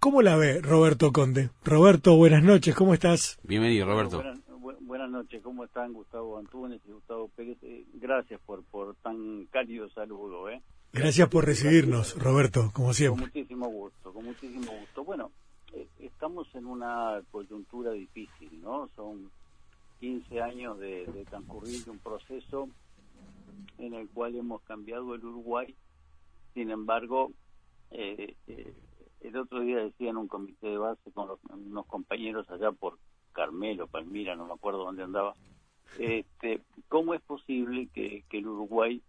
¿Cómo la ve Roberto Conde? Roberto, buenas noches, ¿cómo estás? Bienvenido, Roberto. Buenas, noches, ¿cómo están Gustavo Antunes y Gustavo Pérez? Eh, gracias por, por tan cálido saludo. ¿eh? Gracias por recibirnos, Roberto, como siempre. Con muchísimo gusto, con muchísimo gusto. Bueno, eh, estamos en una coyuntura difícil, ¿no? Son 15 años de, de transcurrir un proceso en el cual hemos cambiado el Uruguay. Sin embargo, eh, eh, el otro día decía en un comité de base con unos compañeros allá por Carmelo, Palmira, no me acuerdo dónde andaba, este, ¿cómo es posible que, el Uruguay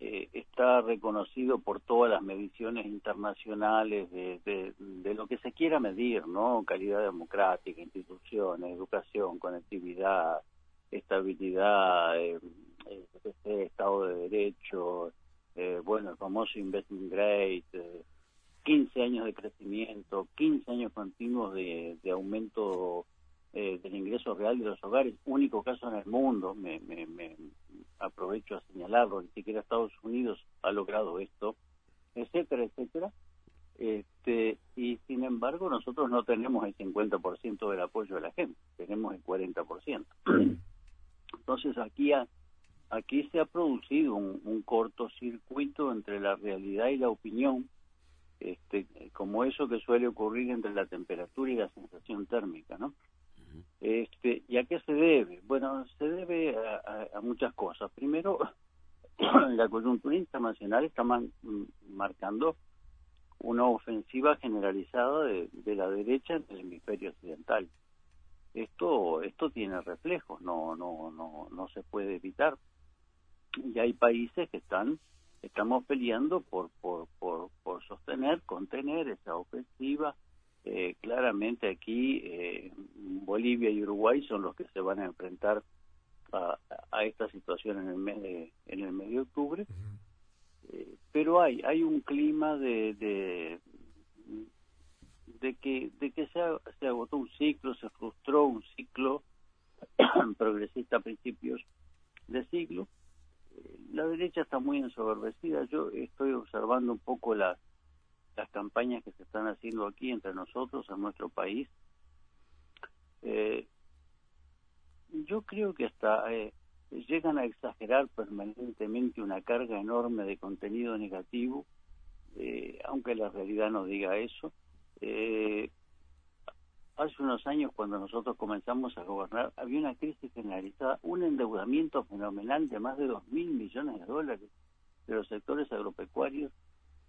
eh, está reconocido por todas las mediciones internacionales de, de, lo que se quiera medir, ¿no? Calidad democrática, instituciones, educación, conectividad, estabilidad, eh, eh, Estado de Derecho, eh, bueno, el famoso Investment Grade, 15 años de crecimiento, 15 años continuos de, aumento eh, del ingreso real de los hogares, único caso en el mundo, me, aprovecho a señalarlo, ni siquiera Estados Unidos ha logrado esto, etcétera, etcétera. Este, y sin embargo nosotros no tenemos el 50% del apoyo de la gente, tenemos el 40%. Entonces aquí aquí se ha producido un, un cortocircuito entre la realidad y la opinión este, como eso que suele ocurrir entre la temperatura y la sensación térmica, ¿no? Este, ¿Y a qué se debe? Bueno, se debe a, muchas cosas. Primero, la coyuntura internacional está marcando una ofensiva generalizada de, la derecha en el hemisferio occidental. Esto, esto tiene reflejos, no, no, no, no se puede evitar. Y hay países que están estamos peleando por, por, por, sostener, contener esa ofensiva. Eh, claramente aquí eh, Bolivia y Uruguay son los que se van a enfrentar a, a esta situación en el mes de, en el mes de octubre. Eh, pero hay hay un clima de, de de que de que se, se agotó un ciclo, se frustró un ciclo progresista a principios de siglo la derecha está muy ensoberbecida. Yo estoy observando un poco las, las campañas que se están haciendo aquí entre nosotros, en nuestro país. Eh, yo creo que hasta eh, llegan a exagerar permanentemente una carga enorme de contenido negativo, eh, aunque la realidad no diga eso. Eh, hace unos años cuando nosotros comenzamos a gobernar había una crisis generalizada, un endeudamiento fenomenal de más de dos mil millones de dólares de los sectores agropecuarios.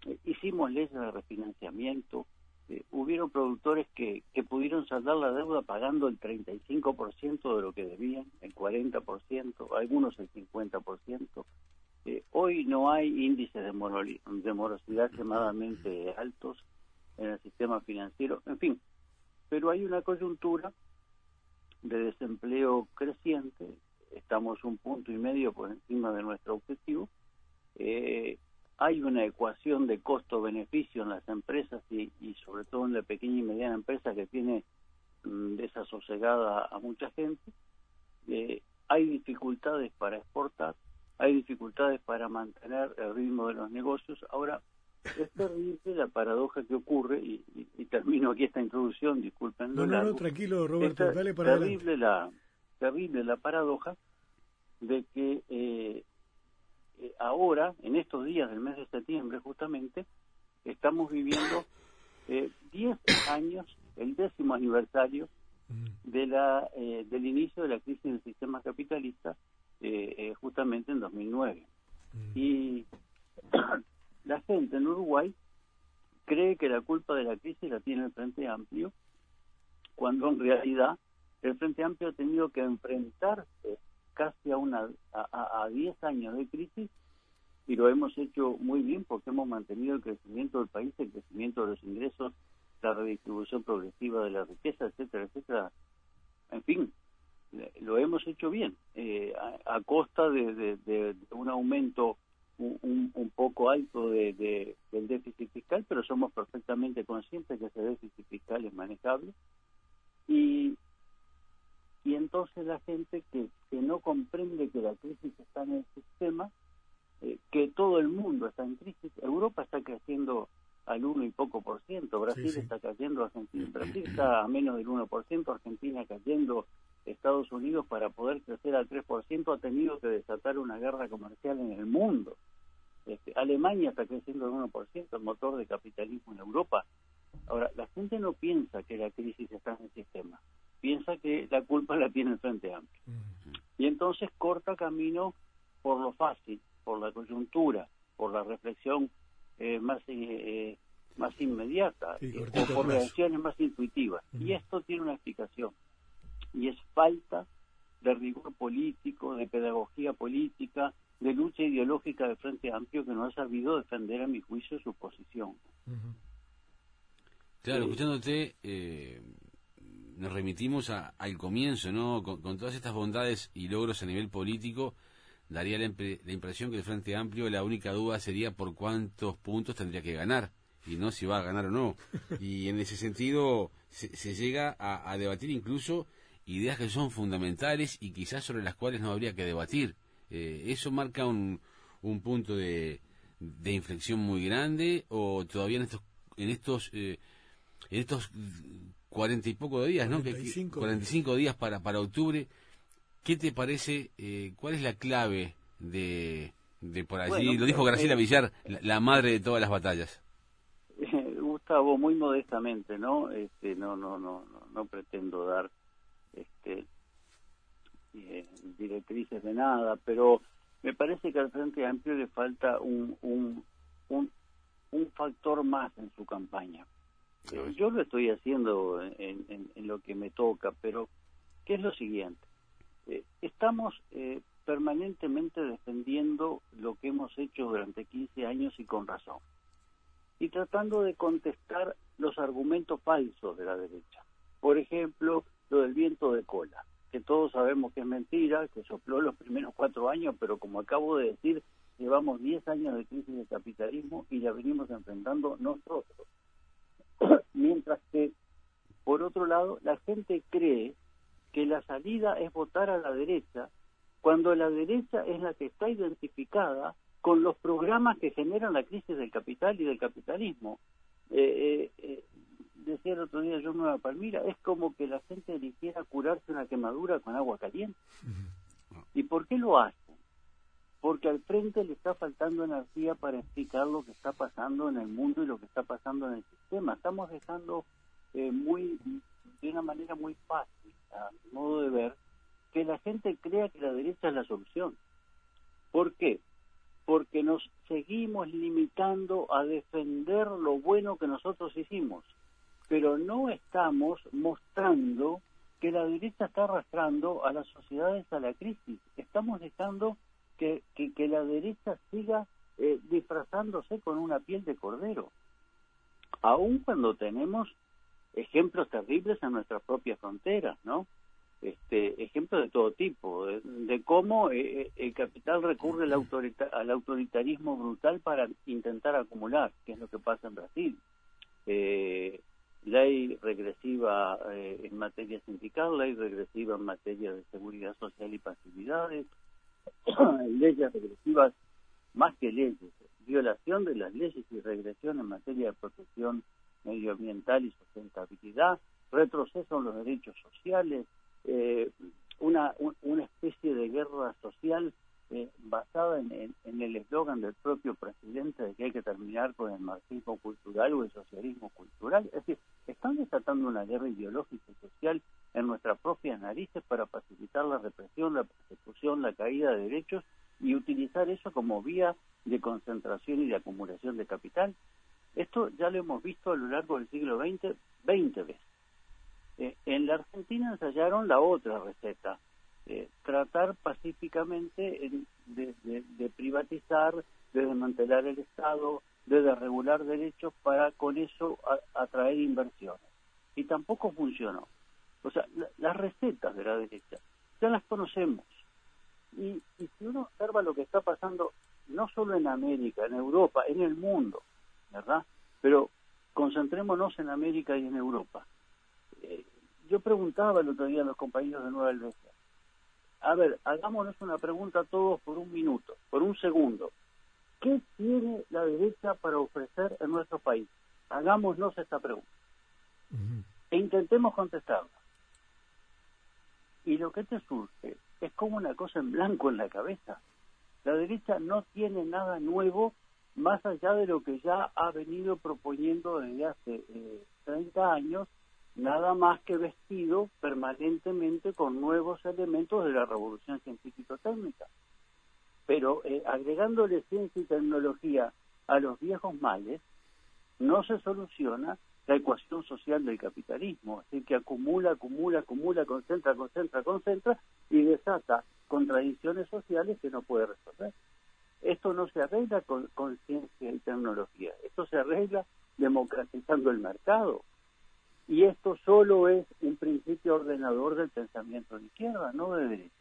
Eh, hicimos leyes de refinanciamiento, eh, hubieron productores que, que pudieron saldar la deuda pagando el 35% de lo que debían, el 40%, algunos el 50%. Eh, hoy no hay índices de, de morosidad extremadamente altos en el sistema financiero. En fin, pero hay una coyuntura de desempleo creciente, estamos un punto y medio por encima de nuestro objetivo, eh, hay una ecuación de costo-beneficio en las empresas y, sobre todo en la pequeña y mediana empresa que tiene mm, desasosegada a mucha gente, eh, hay dificultades para exportar, hay dificultades para mantener el ritmo de los negocios. Ahora, es terrible la paradoja que ocurre, y, termino aquí esta introducción, disculpen. No, no, tranquilo, Roberto, dale para terrible la Terrible la paradoja de que eh, eh, ahora, en estos días del mes de septiembre, justamente, estamos viviendo 10 eh, años, el décimo aniversario mm. de la del inicio de la crisis del sistema capitalista, justamente en 2009. Mm. Y la gente en Uruguay cree que la culpa de la crisis la tiene el Frente Amplio, cuando en realidad el Frente Amplio ha tenido que enfrentarse casi a una a 10 años de crisis y lo hemos hecho muy bien porque hemos mantenido el crecimiento del país, el crecimiento de los ingresos, la redistribución progresiva de la riqueza, etcétera, etcétera. En fin, lo hemos hecho bien, eh, a, costa de un aumento un, un, poco alto de, del déficit fiscal, pero somos perfectamente conscientes que ese déficit fiscal es manejable. Y, y entonces la gente que, que no comprende que la crisis está en el sistema, eh, que todo el mundo está en crisis, Europa está creciendo al uno y poco por ciento. Brasil está cayendo, Argentina, Brasil está a menos del 1%, Argentina cayendo, Estados Unidos para poder crecer al 3% ha tenido que desatar una guerra comercial en el mundo. Este, Alemania está creciendo al 1%, el motor de capitalismo en Europa. Ahora, la gente no piensa que la crisis está en el sistema, piensa que la culpa la tiene el Frente Amplio. Y entonces corta camino por lo fácil, por la coyuntura, por la reflexión eh, más eh, más inmediata, eh, o por reacciones más intuitivas. Y esto tiene una explicación, y es falta de rigor político, de pedagogía política, de lucha ideológica de Frente Amplio que no ha sabido defender, a mi juicio, su posición. Claro, escuchándote, nos remitimos al comienzo, ¿no? Con, todas estas bondades y logros a nivel político, daría la, impresión que el Frente Amplio la única duda sería por cuántos puntos tendría que ganar y no si va a ganar o no. Y en ese sentido se, llega a, debatir incluso ideas que son fundamentales y quizás sobre las cuales no habría que debatir. Eh, ¿Eso marca un, un punto de, de, inflexión muy grande o todavía en estos en estos eh, en estos cuarenta y poco de días, ¿no? 45 días para para octubre ¿Qué te parece? Eh, ¿Cuál es la clave de, de por allí? Lo dijo Graciela Villar, la, madre de todas las batallas. Gustavo, muy modestamente, ¿no? Este, no, no, no, no, pretendo dar este, eh, directrices de nada, pero me parece que al Frente Amplio le falta un, un, un, factor más en su campaña. Yo lo estoy haciendo en, en, en, lo que me toca, pero ¿qué es lo siguiente? Eh, estamos eh, permanentemente defendiendo lo que hemos hecho durante 15 años y con razón. Y tratando de contestar los argumentos falsos de la derecha. Por ejemplo, lo del viento de cola, que todos sabemos que es mentira, que sopló los primeros cuatro años, pero como acabo de decir, llevamos 10 años de crisis de capitalismo y la venimos enfrentando nosotros. Mientras que, por otro lado, la gente cree que la salida es votar a la derecha, cuando la derecha es la que está identificada con los programas que generan la crisis del capital y del capitalismo. Eh, eh, eh, decía el otro día yo Nueva Palmira, es como que la gente eligiera curarse una quemadura con agua caliente. ¿Y por qué lo hacen? Porque al frente le está faltando energía para explicar lo que está pasando en el mundo y lo que está pasando en el sistema. Estamos dejando muy de una manera muy fácil, a mi modo de ver, que la gente crea que la derecha es la solución. ¿Por qué? Porque nos seguimos limitando a defender lo bueno que nosotros hicimos, pero no estamos mostrando que la derecha está arrastrando a las sociedades a la crisis. Estamos dejando que, que, la derecha siga eh, disfrazándose con una piel de cordero, aun cuando tenemos ejemplos terribles en nuestras propias fronteras, ¿no? Este, ejemplos de todo tipo, de, cómo eh, eh, el capital recurre al, al, autoritarismo brutal para intentar acumular, que es lo que pasa en Brasil. Eh, ley regresiva en materia sindical, ley regresiva en materia de seguridad social y pasividades, leyes regresivas más que leyes, violación de las leyes y regresión en materia de protección medioambiental y sustentabilidad, retroceso en los derechos sociales, eh, una, una especie de guerra social eh, basada en, el eslogan del propio presidente de que hay que terminar con el marxismo cultural o el socialismo cultural. Es decir, están desatando una guerra ideológica y social en nuestras propias narices para facilitar la represión, la persecución, la caída de derechos y utilizar eso como vía de concentración y de acumulación de capital. Esto ya lo hemos visto a lo largo del siglo XX 20 veces. Eh, en la Argentina ensayaron la otra receta, eh, tratar pacíficamente de, privatizar, de desmantelar el Estado, de desregular derechos para con eso atraer inversiones. Y tampoco funcionó. O sea, las recetas de la derecha ya las conocemos. Y, si uno observa lo que está pasando no solo en América, en Europa, en el mundo, ¿verdad? Pero concentrémonos en América y en Europa. Eh, yo preguntaba el otro día a los compañeros de Nueva Helvecia, a ver, hagámonos una pregunta todos por un minuto, por un segundo. ¿Qué tiene la derecha para ofrecer en nuestro país? hagámonos esta pregunta e intentemos contestarla. Y lo que te surge es como una cosa en blanco en la cabeza. La derecha no tiene nada nuevo más allá de lo que ya ha venido proponiendo desde hace 30 eh, años, nada más que vestido permanentemente con nuevos elementos de la revolución científico-técnica. Pero eh, agregándole ciencia y tecnología a los viejos males, no se soluciona la ecuación social del capitalismo, es que acumula, acumula, acumula, concentra, concentra, concentra y desata contradicciones sociales que no puede resolver. Esto no se arregla con, ciencia y tecnología, esto se arregla democratizando el mercado. Y esto solo es un principio ordenador del pensamiento de izquierda, no de derecha.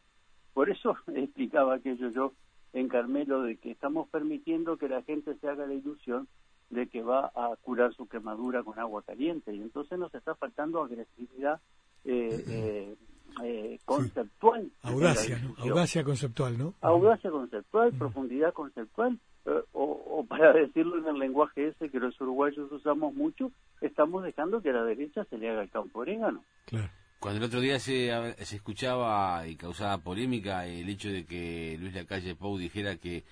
Por eso explicaba aquello yo en Carmelo de que estamos permitiendo que la gente se haga la ilusión de que va a curar su quemadura con agua caliente y entonces nos está faltando agresividad eh, eh, eh conceptual. Audacia, audacia conceptual, ¿no? Audacia conceptual, profundidad conceptual, eh, o, para decirlo en el lenguaje ese que los uruguayos usamos mucho, estamos dejando que a la derecha se le haga el campo orégano. Claro. Cuando el otro día se, se escuchaba y causaba polémica el hecho de que Luis Lacalle Pou dijera que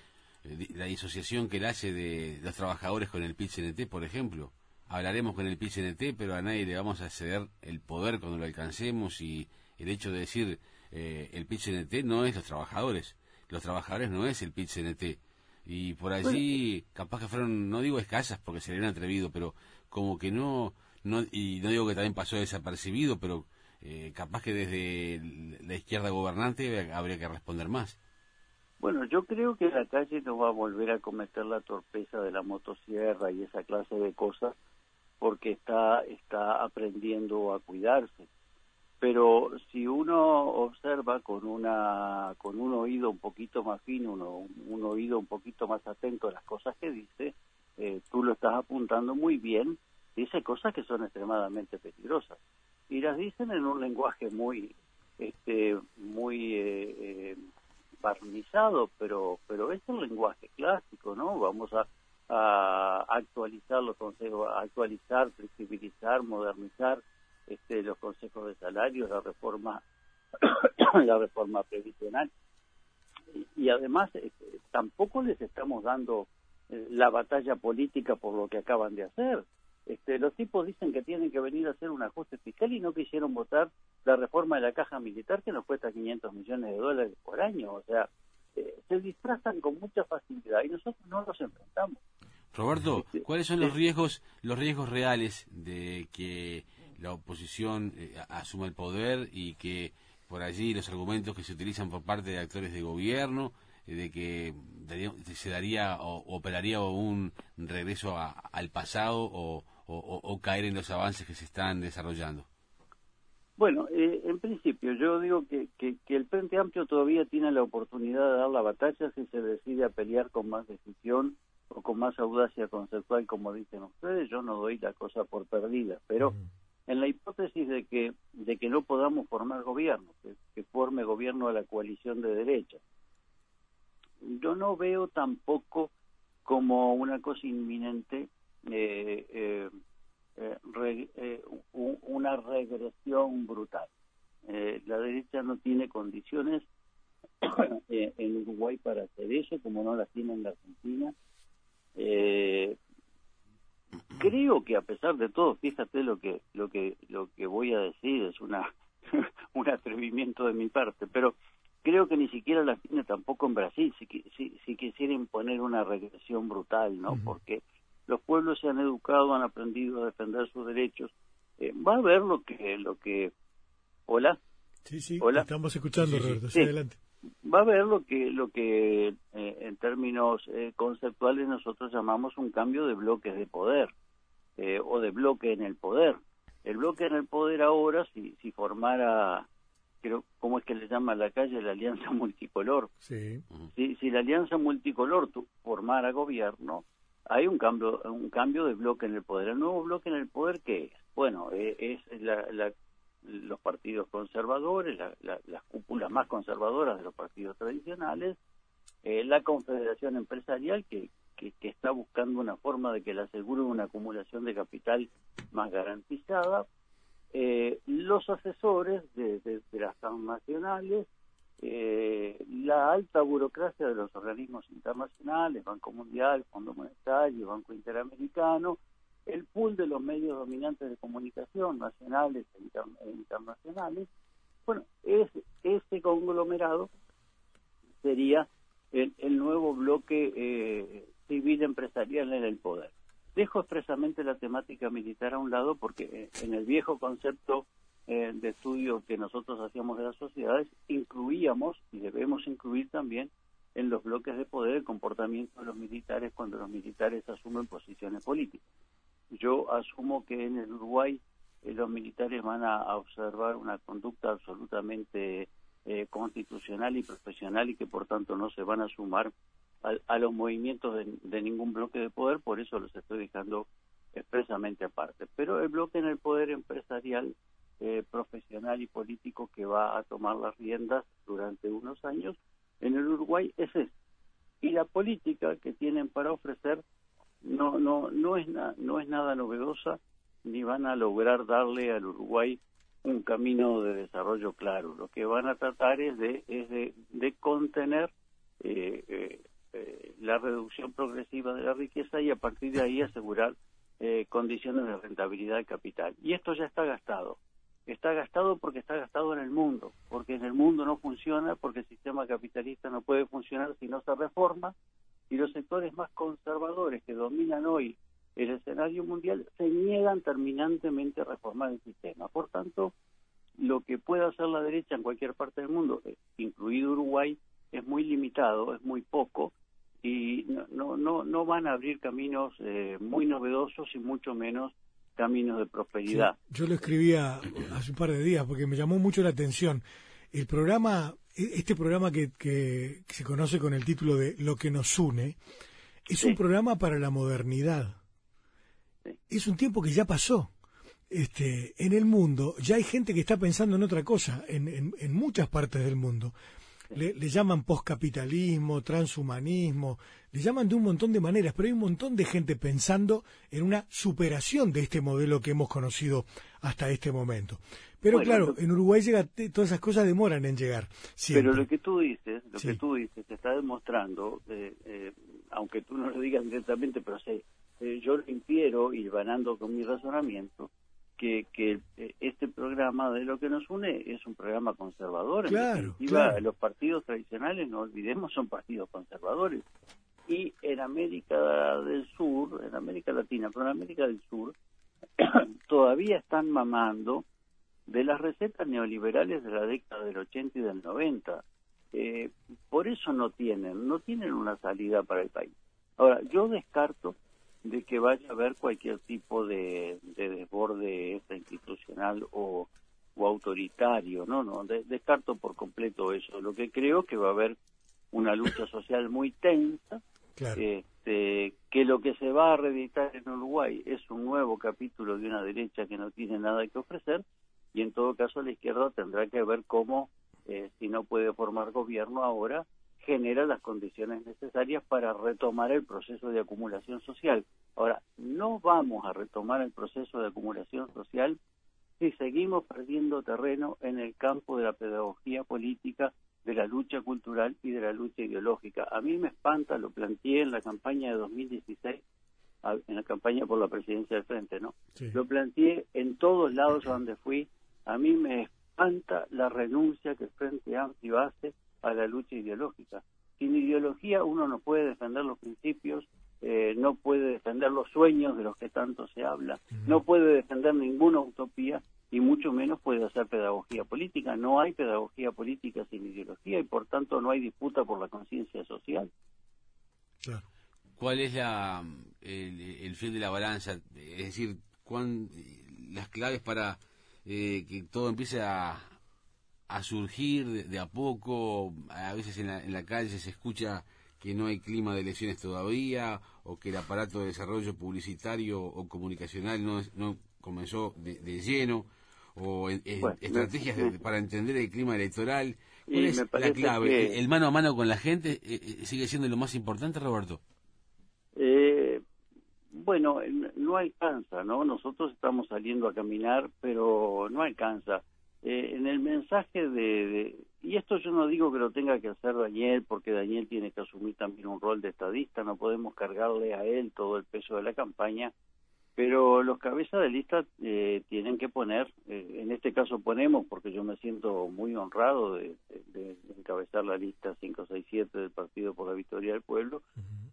eh, la disociación que él hace de los trabajadores con el PIT-CNT, por ejemplo. Hablaremos con el PIT-CNT, pero a nadie le vamos a ceder el poder cuando lo alcancemos y el hecho de decir eh, el PIT-CNT no es los trabajadores, los trabajadores no es el PIT-CNT. Y por allí, capaz que fueron, no digo escasas porque se le han atrevido, pero como que no, no y no digo que también pasó desapercibido, pero eh, capaz que desde la izquierda gobernante habría que responder más. Bueno, yo creo que la calle no va a volver a cometer la torpeza de la motosierra y esa clase de cosas porque está, está aprendiendo a cuidarse. Pero si uno observa con, una, con un oído un poquito más fino, uno, un oído un poquito más atento a las cosas que dice, eh, tú lo estás apuntando muy bien, dice cosas que son extremadamente peligrosas. Y las dicen en un lenguaje muy, este, muy eh, eh, barnizado, pero pero es el lenguaje clásico, ¿no? Vamos a, actualizar los consejos, actualizar, flexibilizar, modernizar este, los consejos de salarios, la reforma, la reforma previsional. Y, además este, tampoco les estamos dando eh, la batalla política por lo que acaban de hacer. Este, los tipos dicen que tienen que venir a hacer un ajuste fiscal y no quisieron votar la reforma de la caja militar que nos cuesta 500 millones de dólares por año. O sea, eh, se disfrazan con mucha facilidad y nosotros no los enfrentamos. Roberto, ¿cuáles son los riesgos, los riesgos reales de que la oposición eh, asuma el poder y que por allí los argumentos que se utilizan por parte de actores de gobierno eh, de que se daría o operaría un regreso al pasado o, o, caer en los avances que se están desarrollando? Bueno, eh, en principio yo digo que, que, el Frente Amplio todavía tiene la oportunidad de dar la batalla si se decide a pelear con más decisión o con más audacia conceptual, como dicen ustedes. Yo no doy la cosa por perdida, pero en la hipótesis de que de que no podamos formar gobierno, que, forme gobierno a la coalición de derecha, yo no veo tampoco como una cosa inminente eh, eh, eh, eh una regresión brutal. Eh, la derecha no tiene condiciones en Uruguay para hacer eso, como no las tiene en la Argentina. Creo que a pesar de todo, fíjate lo que lo que lo que voy a decir es una un atrevimiento de mi parte, pero creo que ni siquiera la tiene tampoco en Brasil, si, si, si quisiera imponer una regresión brutal, ¿no? Porque los pueblos se han educado, han aprendido a defender sus derechos. Eh, va a ver lo que, lo que, hola. Sí, sí, Hola. estamos escuchando, Roberto, sí, adelante. Va a ver lo que, lo que eh, en términos eh, conceptuales nosotros llamamos un cambio de bloques de poder o de bloque en el poder. El bloque en el poder ahora, si, si formara creo, ¿cómo es que le llama a la calle? La alianza multicolor. Sí. Si, si la alianza multicolor formara gobierno, hay un cambio un cambio de bloque en el poder. El nuevo bloque en el poder, ¿qué es? Bueno, eh, es la, los partidos conservadores, las cúpulas más conservadoras de los partidos tradicionales, eh, la confederación empresarial, que, que, está buscando una forma de que le asegure una acumulación de capital más garantizada. Eh, los asesores de, las transnacionales, eh, la alta burocracia de los organismos internacionales, Banco Mundial, Fondo Monetario, Banco Interamericano, el pool de los medios dominantes de comunicación nacionales e, internacionales, bueno, es, ese conglomerado sería el, nuevo bloque eh, civil empresarial en el poder. Dejo expresamente la temática militar a un lado porque eh, en el viejo concepto eh, de estudio que nosotros hacíamos de las sociedades incluíamos y debemos incluir también en los bloques de poder el comportamiento de los militares cuando los militares asumen posiciones políticas. Yo asumo que en el Uruguay los militares van a observar una conducta absolutamente eh, constitucional y profesional y que por tanto no se van a sumar a, los movimientos de, ningún bloque de poder, por eso los estoy dejando expresamente aparte. Pero el bloque en el poder empresarial, eh, profesional y político que va a tomar las riendas durante unos años en el Uruguay es ese. Y la política que tienen para ofrecer no no no es no es nada novedosa ni van a lograr darle al Uruguay un camino de desarrollo claro. Lo que van a tratar es de, es de, contener eh, eh, eh, la reducción progresiva de la riqueza y a partir de ahí asegurar condiciones de rentabilidad de capital. Y esto ya está gastado. Está gastado porque está gastado en el mundo, porque en el mundo no funciona, porque el sistema capitalista no puede funcionar si no se reforma, y los sectores más conservadores que dominan hoy el escenario mundial se niegan terminantemente a reformar el sistema. Por tanto, lo que puede hacer la derecha en cualquier parte del mundo, eh, incluido Uruguay, es muy limitado, es muy poco y no no no, van a abrir caminos eh, muy novedosos y mucho menos caminos de prosperidad. yo lo escribía hace un par de días porque me llamó mucho la atención. El programa, este programa que, que, se conoce con el título de Lo que nos une, es un programa para la modernidad es un tiempo que ya pasó. Este, en el mundo ya hay gente que está pensando en otra cosa, en, en, muchas partes del mundo. Le, llaman poscapitalismo, transhumanismo, le llaman de un montón de maneras, pero hay un montón de gente pensando en una superación de este modelo que hemos conocido hasta este momento. Pero claro, en Uruguay llega, todas esas cosas demoran en llegar. Pero lo que tú dices, lo que tú dices, te está demostrando, eh, eh, aunque tú no lo digas directamente, pero sé, eh, yo lo infiero, y ganando con mi razonamiento, que, que eh, este programa de lo que nos une es un programa conservador. Claro, Los partidos tradicionales, no olvidemos, son partidos conservadores. Y en América del Sur, en América Latina, pero en América del Sur, todavía están mamando de las recetas neoliberales de la década del 80 y del 90. Eh, por eso no tienen, no tienen una salida para el país. Ahora, yo descarto de que vaya a haber cualquier tipo de, desborde institucional o, autoritario, no, no, descarto por completo eso. Lo que creo que va a haber una lucha social muy tensa, este, que lo que se va a reeditar en Uruguay es un nuevo capítulo de una derecha que no tiene nada que ofrecer y en todo caso la izquierda tendrá que ver cómo, eh, si no puede formar gobierno ahora, genera las condiciones necesarias para retomar el proceso de acumulación social. Ahora, no vamos a retomar el proceso de acumulación social si seguimos perdiendo terreno en el campo de la pedagogía política, de la lucha cultural y de la lucha ideológica. A mí me espanta, lo planteé en la campaña de 2016, en la campaña por la presidencia del Frente, ¿no? Lo planteé en todos lados donde fui. A mí me espanta la renuncia que el Frente Amplio hace a la lucha ideológica. Sin ideología uno no puede defender los principios, eh, no puede defender los sueños de los que tanto se habla, no puede defender ninguna utopía y mucho menos puede hacer pedagogía política. No hay pedagogía política sin ideología y por tanto no hay disputa por la conciencia social. ¿Cuál es la, el, el fin de la balanza? Es decir, ¿cuán, las claves para eh, que todo empiece a, a surgir de, a poco, a veces en la, calle se escucha que no hay clima de elecciones todavía, o que el aparato de desarrollo publicitario o comunicacional no, no comenzó de, lleno, o estrategias para entender el clima electoral. ¿Cuál es la clave? ¿El mano a mano con la gente eh, eh, sigue siendo lo más importante, Roberto? bueno, no alcanza, ¿no? Nosotros estamos saliendo a caminar, pero no alcanza. Eh, en el mensaje de, y esto yo no digo que lo tenga que hacer Daniel, porque Daniel tiene que asumir también un rol de estadista, no podemos cargarle a él todo el peso de la campaña, pero los cabezas de lista eh, tienen que poner, eh, en este caso ponemos, porque yo me siento muy honrado de, encabezar la lista 567 del Partido por la Victoria del Pueblo,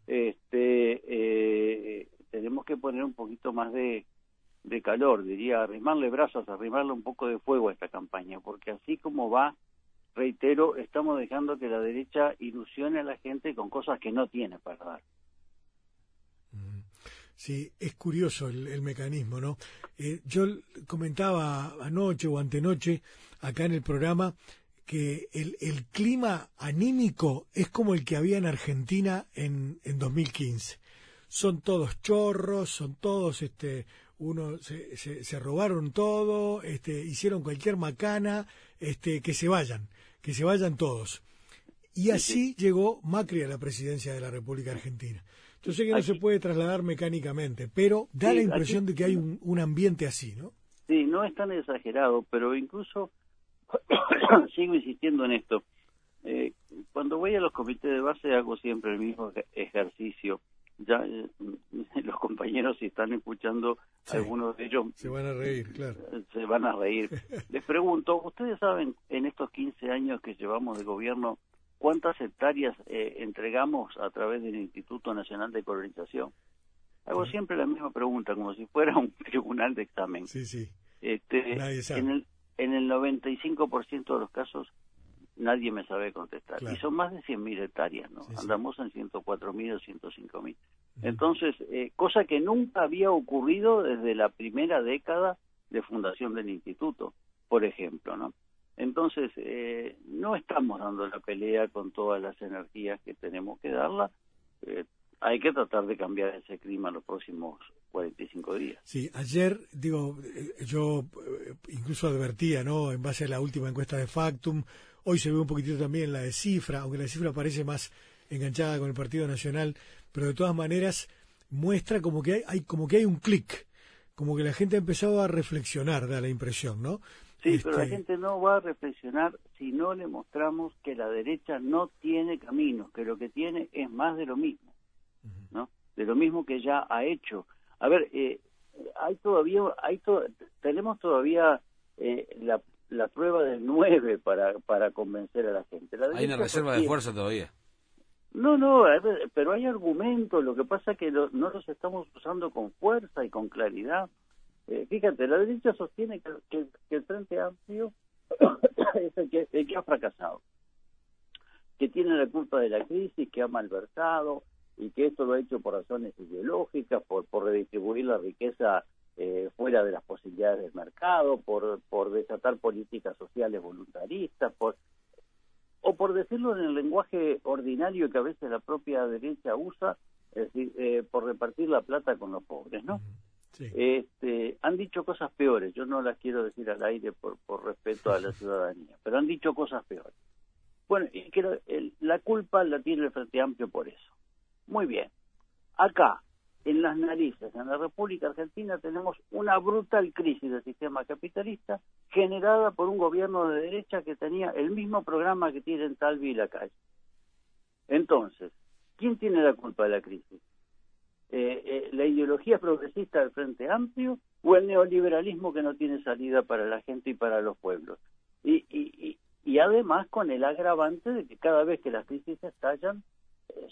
este, eh, tenemos que poner un poquito más de, de calor, diría, arrimarle brazos, arrimarle un poco de fuego a esta campaña, porque así como va, reitero, estamos dejando que la derecha ilusione a la gente con cosas que no tiene para dar. Sí, es curioso el, mecanismo, ¿no? Eh, yo comentaba anoche o antenoche acá en el programa que el, el, clima anímico es como el que había en Argentina en, en 2015. Son todos chorros, son todos este, uno se, se, robaron todo, este, hicieron cualquier macana, este, que se vayan, que se vayan todos. Y así llegó Macri a la presidencia de la República Argentina. Yo sé que no se puede trasladar mecánicamente, pero da la impresión de que hay un, un ambiente así, ¿no? Sí, no es tan exagerado, pero incluso sigo insistiendo en esto. Eh, cuando voy a los comités de base hago siempre el mismo ejercicio ya eh, los compañeros si están escuchando algunos de ellos se van a reír claro. se van a reír. Les pregunto ustedes saben en estos 15 años que llevamos de gobierno cuántas hectáreas eh, entregamos a través del Instituto Nacional de Colonización hago siempre la misma pregunta como si fuera un tribunal de examen. Sí sí. Este en el en el 95% de los casos nadie me sabe contestar. Y son más de 100.000 hectáreas, ¿no? Andamos en 104.000 o 105.000. Entonces, eh, cosa que nunca había ocurrido desde la primera década de fundación del instituto, por ejemplo, ¿no? Entonces, eh, no estamos dando la pelea con todas las energías que tenemos que darla. Eh, hay que tratar de cambiar ese clima en los próximos 45 días. Sí, ayer, digo, yo incluso advertía, ¿no? En base a la última encuesta de Factum, Hoy se ve un poquitito también la de cifra, aunque la cifra parece más enganchada con el Partido Nacional, pero de todas maneras muestra como que hay, como que hay un clic, como que la gente ha empezado a reflexionar, da la impresión, ¿no? Sí, pero la este gente no va a reflexionar si no le mostramos que la derecha no tiene caminos, que lo que tiene es más de lo mismo, ¿no? De lo mismo que ya ha hecho. A ver, eh, hay todavía, hay tenemos todavía eh, la la prueba del 9 para, para convencer a la gente. hay una reserva de fuerza todavía. No, no, pero hay argumentos, lo que pasa es que no los estamos usando con fuerza y con claridad. Eh, fíjate, la derecha sostiene que, el Frente Amplio es el que, el que ha fracasado, que tiene la culpa de la crisis, que ha malversado y que esto lo ha hecho por razones ideológicas, por, por redistribuir la riqueza eh, fuera de las posibilidades del mercado, por, por desatar políticas sociales voluntaristas, por, o por decirlo en el lenguaje ordinario que a veces la propia derecha usa, es decir, eh, por repartir la plata con los pobres, ¿no? Este, han dicho cosas peores, yo no las quiero decir al aire por, por respeto a la ciudadanía, pero han dicho cosas peores. Bueno, y que la culpa la tiene el Frente Amplio por eso. Muy bien. Acá, en las narices. En la República Argentina tenemos una brutal crisis del sistema capitalista generada por un gobierno de derecha que tenía el mismo programa que tienen Talvi y la calle. Entonces, ¿quién tiene la culpa de la crisis? Eh, eh, ¿La ideología progresista del Frente Amplio o el neoliberalismo que no tiene salida para la gente y para los pueblos? Y, y, y además con el agravante de que cada vez que las crisis estallan,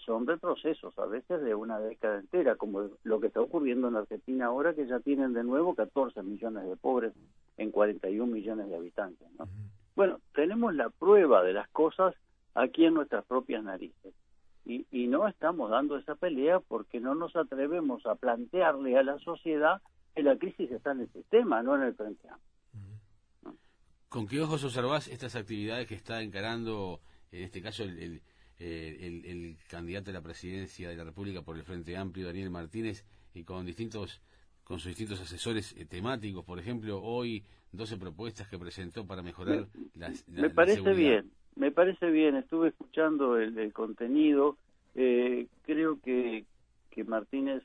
son retrocesos, a veces de una década entera, como lo que está ocurriendo en Argentina ahora, que ya tienen de nuevo 14 millones de pobres en 41 millones de habitantes. ¿no? Bueno, tenemos la prueba de las cosas aquí en nuestras propias narices. Y, y no estamos dando esa pelea porque no nos atrevemos a plantearle a la sociedad que la crisis está en el sistema, no en el frente ¿Con qué ojos observás estas actividades que está encarando, en este caso, el eh, el, candidato a la presidencia de la República por el Frente Amplio, Daniel Martínez, y con distintos con sus distintos asesores eh, temáticos, por ejemplo, hoy 12 propuestas que presentó para mejorar la, Me parece bien, me parece bien, estuve escuchando el, contenido, eh, creo que, que Martínez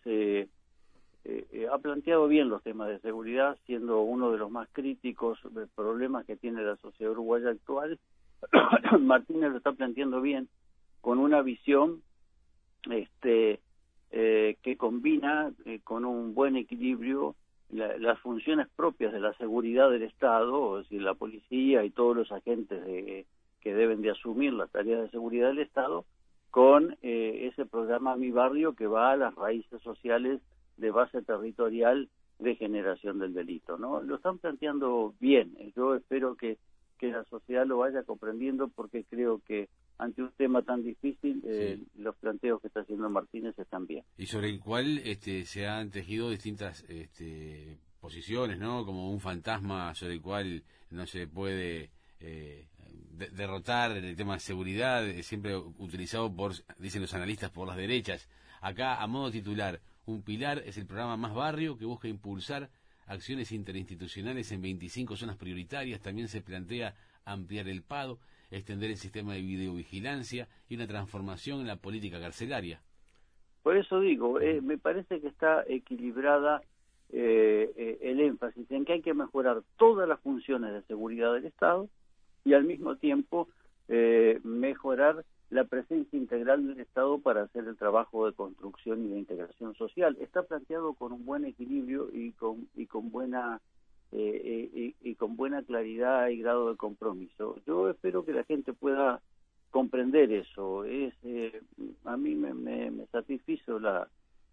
ha planteado bien los temas de seguridad, siendo uno de los más críticos problemas que tiene la sociedad uruguaya actual. Martínez lo está planteando bien, con una visión este, que combina con un buen equilibrio las funciones propias de la seguridad del Estado, es decir, la policía y todos los agentes de, que deben de asumir las tareas de seguridad del Estado, con eh, ese programa Mi Barrio que va a las raíces sociales de base territorial de generación del delito. ¿no? Lo están planteando bien, yo espero que, que la sociedad lo vaya comprendiendo porque creo que ante un tema tan difícil, eh, los planteos que está haciendo Martínez están bien. Y sobre el cual este, se han tejido distintas este, posiciones, ¿no? Como un fantasma sobre el cual no se puede eh, derrotar el tema de seguridad, siempre utilizado por, dicen los analistas, por las derechas. Acá, a modo titular, un pilar es el programa Más Barrio que busca impulsar acciones interinstitucionales en 25 zonas prioritarias. También se plantea ampliar el PADO extender el sistema de videovigilancia y una transformación en la política carcelaria. Por eso digo, eh, me parece que está equilibrada eh, eh, el énfasis en que hay que mejorar todas las funciones de seguridad del Estado y al mismo tiempo mejorar la presencia integral del Estado para hacer el trabajo de construcción y de integración social. Está planteado con un buen equilibrio y con, y con buena eh, y, con buena claridad y grado de compromiso. Yo espero que la gente pueda comprender eso. Es, eh, a mí me, me, satisfizo la,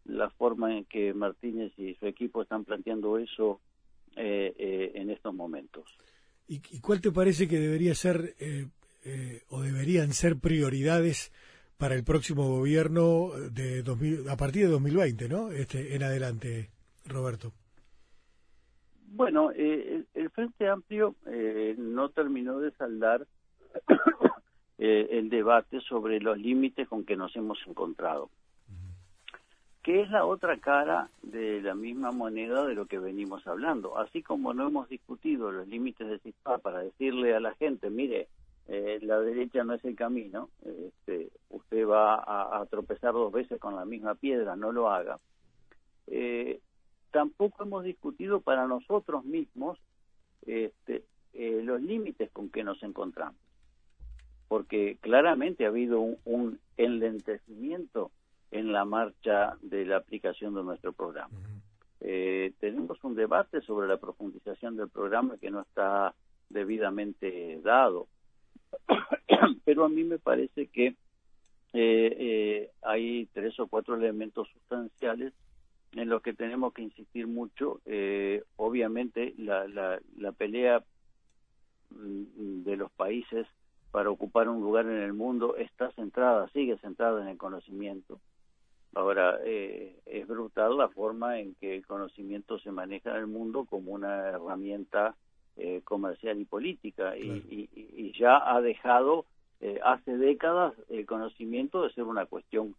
la forma en que Martínez y su equipo están planteando eso eh, en estos momentos. ¿Y, cuál te parece que debería ser o deberían ser prioridades para el próximo gobierno de a partir de 2020, ¿no? Este, en adelante, Roberto. Bueno, eh, el, Frente Amplio eh, no terminó de saldar eh, el debate sobre los límites con que nos hemos encontrado, que es la otra cara de la misma moneda de lo que venimos hablando. Así como no hemos discutido los límites de CISPA para decirle a la gente, mire, la derecha no es el camino, este, usted va a, a, tropezar dos veces con la misma piedra, no lo haga. Eh, tampoco hemos discutido para nosotros mismos este, eh, los límites con que nos encontramos, porque claramente ha habido un, enlentecimiento en la marcha de la aplicación de nuestro programa. Eh, tenemos un debate sobre la profundización del programa que no está debidamente dado, pero a mí me parece que eh, hay tres o cuatro elementos sustanciales en los que tenemos que insistir mucho. Eh, obviamente la, la, la, pelea mm, de los países para ocupar un lugar en el mundo está centrada, sigue centrada en el conocimiento. Ahora, eh, es brutal la forma en que el conocimiento se maneja en el mundo como una herramienta eh, comercial y política y, y, ya ha dejado hace décadas el conocimiento de ser una cuestión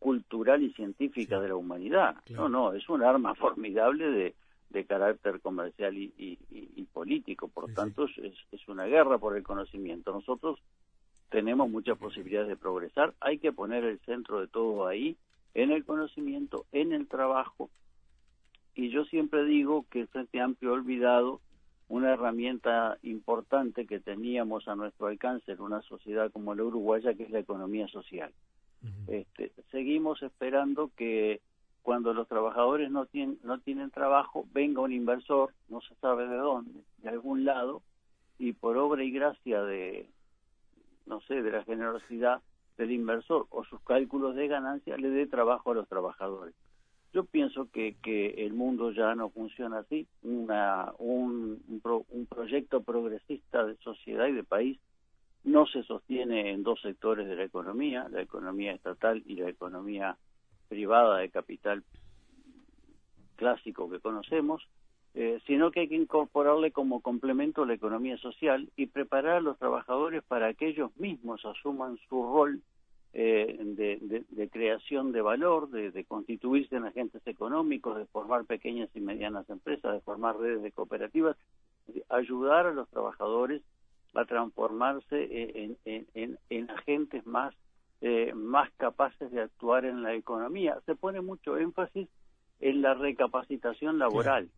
cultural y científica de la humanidad. No, no, es un arma formidable de, de carácter comercial y, y, político. Por tanto, es, es, una guerra por el conocimiento. Nosotros tenemos muchas posibilidades de progresar. Hay que poner el centro de todo ahí, en el conocimiento, en el trabajo. Y yo siempre digo que el Frente Amplio ha olvidado una herramienta importante que teníamos a nuestro alcance en una sociedad como la uruguaya, que es la economía social este, seguimos esperando que cuando los trabajadores no tienen, no tienen trabajo, venga un inversor, no se sabe de dónde, de algún lado, y por obra y gracia de, no sé, de la generosidad del inversor o sus cálculos de ganancia, le dé trabajo a los trabajadores. Yo pienso que, que el mundo ya no funciona así. Una, un, un proyecto progresista de sociedad y de país no se sostiene en dos sectores de la economía, la economía estatal y la economía privada de capital clásico que conocemos, eh, sino que hay que incorporarle como complemento la economía social y preparar a los trabajadores para que ellos mismos asuman su rol eh, de, creación de valor, de, de, constituirse en agentes económicos, de formar pequeñas y medianas empresas, de formar redes de cooperativas, ayudar a los trabajadores a transformarse en, agentes más, eh, más capaces de actuar en la economía. Se pone mucho énfasis en la recapacitación laboral.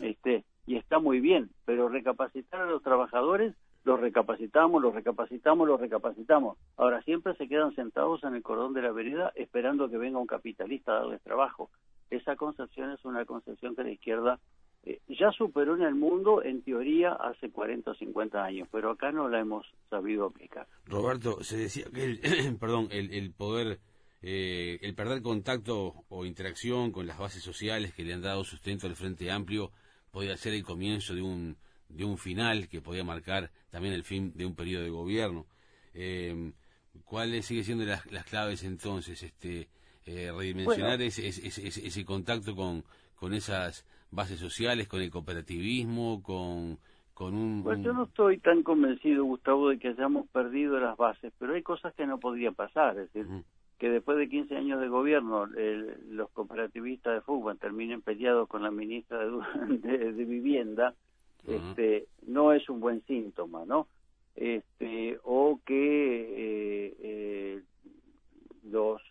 este, y está muy bien, pero recapacitar a los trabajadores, los recapacitamos, los recapacitamos, los recapacitamos. Ahora siempre se quedan sentados en el cordón de la vereda esperando que venga un capitalista a darles trabajo. Esa concepción es una concepción que la izquierda eh, ya superó en el mundo, en teoría, hace 40 o 50 años, pero acá no la hemos sabido aplicar. Roberto, se decía que el, perdón, el, poder, eh, el perder contacto o interacción con las bases sociales que le han dado sustento al Frente Amplio podía ser el comienzo de un, de un final que podía marcar también el fin de un periodo de gobierno. Eh, ¿Cuáles siguen siendo las, las claves entonces? Este, eh, redimensionar ese, ese, ese, contacto con, con esas bases sociales, con el cooperativismo, con, con un... Pues yo no estoy tan convencido, Gustavo, de que hayamos perdido las bases, pero hay cosas que no podría pasar, es decir, que después de 15 años de gobierno los cooperativistas de fútbol terminen peleados con la ministra de, de, Vivienda, este, no es un buen síntoma, ¿no? Este, o que eh, eh, los eh,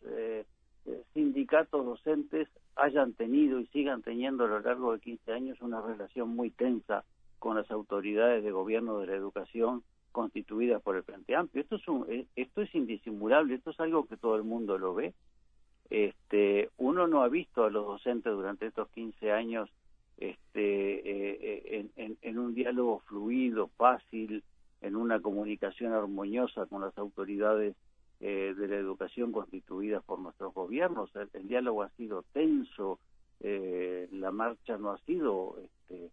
sindicatos docentes hayan tenido y sigan teniendo a lo largo de 15 años una relación muy tensa con las autoridades de gobierno de la educación constituidas por el Frente Amplio. Esto es, un, eh, esto es indisimulable, esto es algo que todo el mundo lo ve. Este, uno no ha visto a los docentes durante estos 15 años este, eh, eh, en, en, un diálogo fluido, fácil, en una comunicación armoniosa con las autoridades eh, de la educación constituida por nuestros gobiernos. El, diálogo ha sido tenso, eh, la marcha no ha sido, este,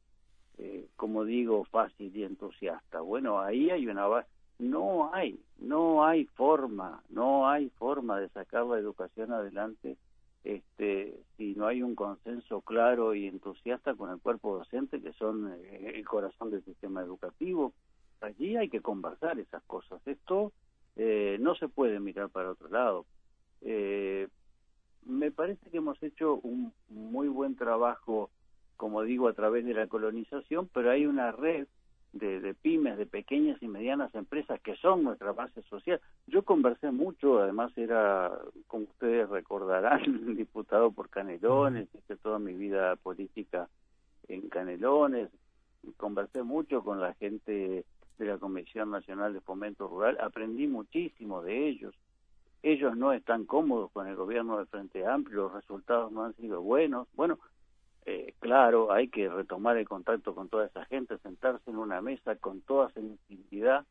eh, como digo, fácil y entusiasta. Bueno, ahí hay una base. No hay, no hay forma, no hay forma de sacar la educación adelante este, si no hay un consenso claro y entusiasta con el cuerpo docente, que son el corazón del sistema educativo. Allí hay que conversar esas cosas. Esto eh, no se puede mirar para otro lado. Eh, me parece que hemos hecho un muy buen trabajo, como digo, a través de la colonización, pero hay una red de, pymes, de pequeñas y medianas empresas que son nuestra base social. Yo conversé mucho, además era, como ustedes recordarán, diputado por Canelones, hice toda mi vida política en Canelones, conversé mucho con la gente de la Comisión Nacional de Fomento Rural, aprendí muchísimo de ellos. Ellos no están cómodos con el gobierno de Frente Amplio, los resultados no han sido buenos. Bueno, eh, claro, hay que retomar el contacto con toda esa gente, sentarse en una mesa con toda sensibilidad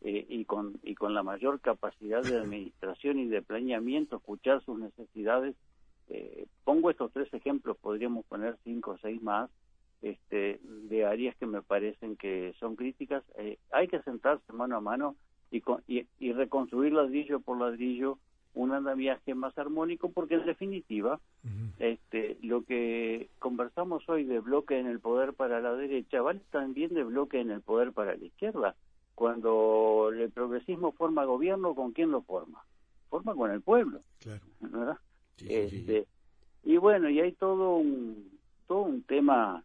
eh, y, con, y con la mayor capacidad de administración y de planeamiento, escuchar sus necesidades. Eh, pongo estos tres ejemplos, podríamos poner cinco o seis más, este, de áreas que me parecen que son críticas. Eh, hay que sentarse mano a mano y, y, reconstruir ladrillo por ladrillo un andamiaje más armónico, porque en definitiva, este, lo que conversamos hoy de bloque en el poder para la derecha vale también de bloque en el poder para la izquierda. Cuando el progresismo forma gobierno, ¿con quién lo forma? Forma con el pueblo. ¿verdad? este, y bueno, y hay todo un, todo un tema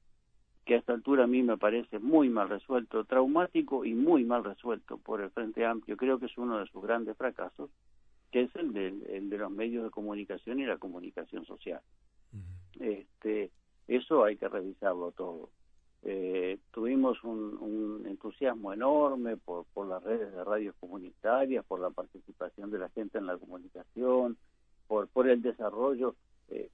que a esta altura a mí me parece muy mal resuelto, traumático y muy mal resuelto por el Frente Amplio. Creo que es uno de sus grandes fracasos, que es el de, el de los medios de comunicación y la comunicación social. este, eso hay que revisarlo todo. Eh, tuvimos un, un, entusiasmo enorme por, por las redes de radios comunitarias, por la participación de la gente en la comunicación, por, por el desarrollo. Eh,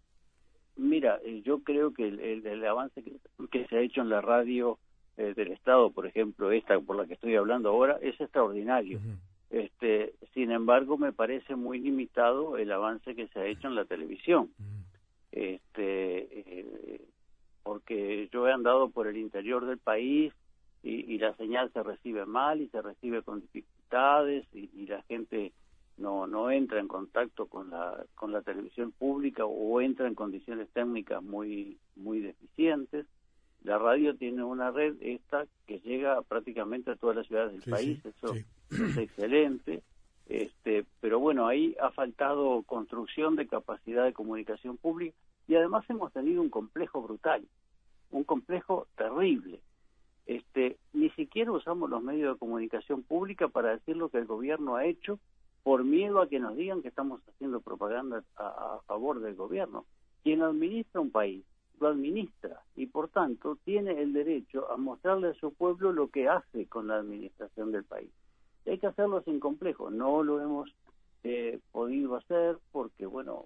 Mira, eh, yo creo que el, avance que, se ha hecho en la radio eh, del Estado, por ejemplo, esta por la que estoy hablando ahora, es extraordinario. Este, sin embargo, me parece muy limitado el avance que se ha hecho en la televisión. Este, eh, porque yo he andado por el interior del país y, la señal se recibe mal y se recibe con dificultades y la gente no no entra en contacto con la con la televisión pública o entra en condiciones técnicas muy muy deficientes. La radio tiene una red esta que llega prácticamente a todas las ciudades del país eso es excelente. Este pero bueno ahí ha faltado construcción de capacidad de comunicación pública y además hemos tenido un complejo brutal un complejo terrible. Este ni siquiera usamos los medios de comunicación pública para decir lo que el gobierno ha hecho por miedo a que nos digan que estamos haciendo propaganda a, favor del gobierno. Quien administra un país lo administra y por tanto tiene el derecho a mostrarle a su pueblo lo que hace con la administración del país. hay que hacerlo sin complejo, no lo hemos eh, podido hacer porque, bueno,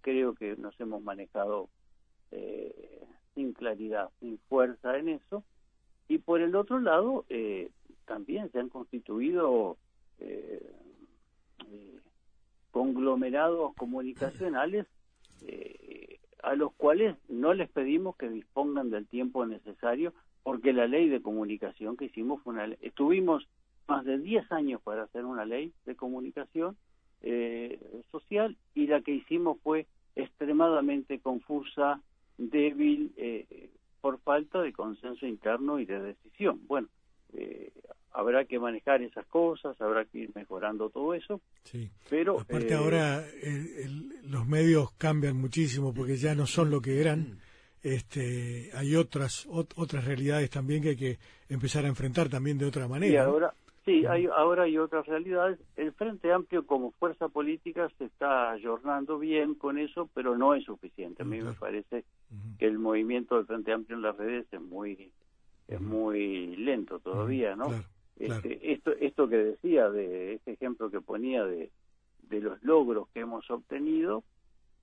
creo que nos hemos manejado eh, sin claridad, sin fuerza en eso. Y por el otro lado, eh, también se han constituido eh, eh conglomerados comunicacionales a los cuales no les pedimos que dispongan del tiempo necesario porque la ley de comunicación que hicimos fue una ley, tuvimos más de 10 años para hacer una ley de comunicación social y la que hicimos fue extremadamente confusa, débil, eh, por falta de consenso interno y de decisión. Bueno, eh, habrá que manejar esas cosas, habrá que ir mejorando todo eso. Sí. Pero aparte eh, ahora los medios cambian muchísimo porque ya no son lo que eran. Este, hay otras otras realidades también que hay que empezar a enfrentar también de otra manera. Y ahora Sí, hay, ahora hay otras realidades. El Frente Amplio como fuerza política se está ayornando bien con eso, pero no es suficiente. A mí me parece que el movimiento del Frente Amplio en las redes es muy es muy lento todavía, ¿no? Este, esto esto que decía de este ejemplo que ponía de, de los logros que hemos obtenido,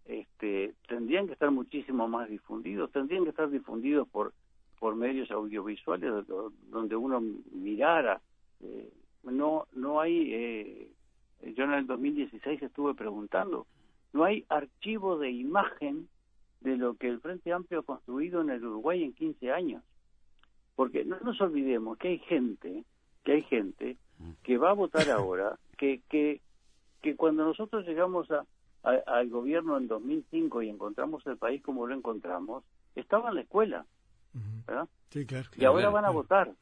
este, tendrían que estar muchísimo más difundidos, tendrían que estar difundidos por por medios audiovisuales donde uno mirara eh, no no hay eh, yo en el 2016 estuve preguntando no hay archivo de imagen de lo que el Frente Amplio ha construido en el Uruguay en 15 años porque no nos olvidemos que hay gente que hay gente que va a votar ahora que que que cuando nosotros llegamos a, al gobierno en 2005 y encontramos el país como lo encontramos estaba en la escuela ¿verdad? Sí, claro. Y ahora van a votar.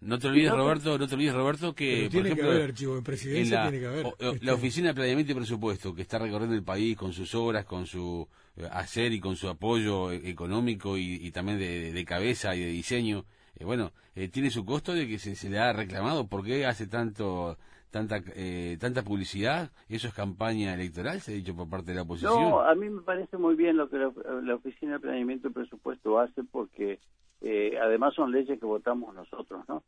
No te olvides, Roberto, no te olvides, Roberto, que, por ejemplo, archivo presidencia, la, tiene que haber. la este. Oficina de Planeamiento y Presupuesto, que está recorriendo el país con sus obras, con su eh, hacer y con su apoyo e, económico y, también de, cabeza y de diseño, eh, bueno, eh, tiene su costo de que se, le ha reclamado. ¿Por qué hace tanto tanta tanta publicidad? ¿Eso es campaña electoral? Se ha dicho por parte de la oposición. No, a mí me parece muy bien lo que la Oficina de Planeamiento y Presupuesto hace porque eh, además son leyes que votamos nosotros, ¿no?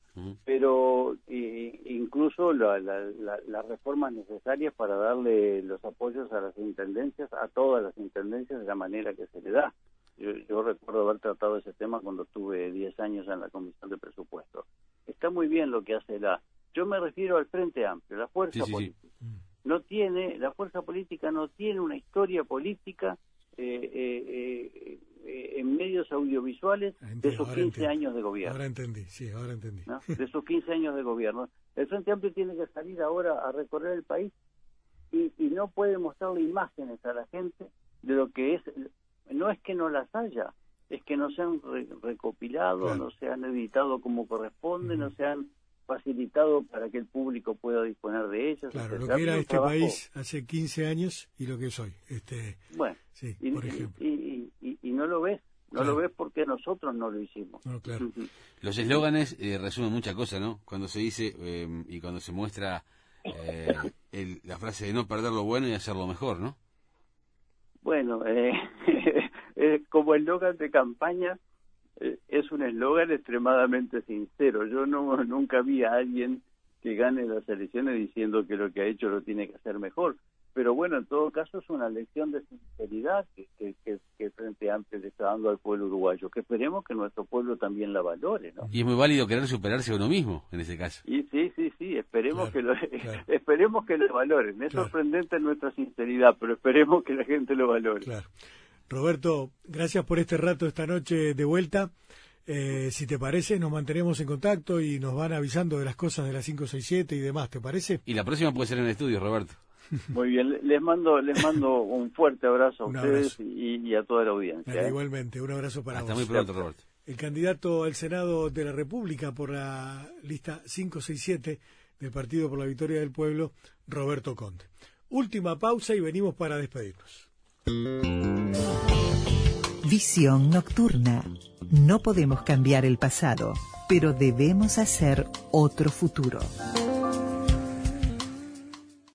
Pero incluso las reformas necesarias para darle los apoyos a las intendencias, a todas las intendencias de la manera que se le da. Yo, recuerdo haber tratado ese tema cuando tuve 10 años en la Comisión de Presupuestos. Está muy bien lo que hace la... Yo me refiero al Frente Amplio, la fuerza política. No tiene, la fuerza política no tiene una historia política eh, eh, eh, en medios audiovisuales de sus 15 años de gobierno. Ahora entendí, sí, ahora entendí. De sus 15 años de gobierno. El Frente Amplio tiene que salir ahora a recorrer el país y, no puede mostrarle imágenes a la gente de lo que es. No es que no las haya, es que no se han recopilado, no se han editado como corresponde, no se han facilitado para que el público pueda disponer de ellas. Claro, lo que era este país hace 15 años y lo que es hoy. Este, bueno, sí, por ejemplo. Y, no lo ves, no lo ves porque nosotros no lo hicimos. claro. Los eslóganes eh, resumen mucha cosa, ¿no? Cuando se dice em, y cuando se muestra eh, la frase de no perder lo bueno y hacerlo mejor, ¿no? Bueno, eh, como eslogan de campaña, eh, es un eslogan extremadamente sincero. Yo no nunca vi a alguien que gane las elecciones diciendo que lo que ha hecho lo tiene que hacer mejor. Pero bueno, en todo caso es una lección de sinceridad que, que, que, Frente Amplio le está dando al pueblo uruguayo, que esperemos que nuestro pueblo también la valore. ¿no? Y es muy válido querer superarse a uno mismo en ese caso. Y sí, sí, sí, esperemos, que, lo, esperemos que lo valoren. Es sorprendente nuestra sinceridad, pero esperemos que la gente lo valore. Claro. Roberto, gracias por este rato esta noche de vuelta. Eh, si te parece, nos mantenemos en contacto y nos van avisando de las cosas de la 567 y demás, ¿te parece? Y la próxima puede ser en el estudio, Roberto. Muy bien, les mando les mando un fuerte abrazo a ustedes Y, a toda la audiencia. ¿eh? Igualmente, un abrazo para Hasta muy pronto, Roberto. El candidato al Senado de la República por la lista 567 del Partido por la Victoria del Pueblo, Roberto Conte. Última pausa y venimos para despedirnos. Visión nocturna. No podemos cambiar el pasado, pero debemos hacer otro futuro.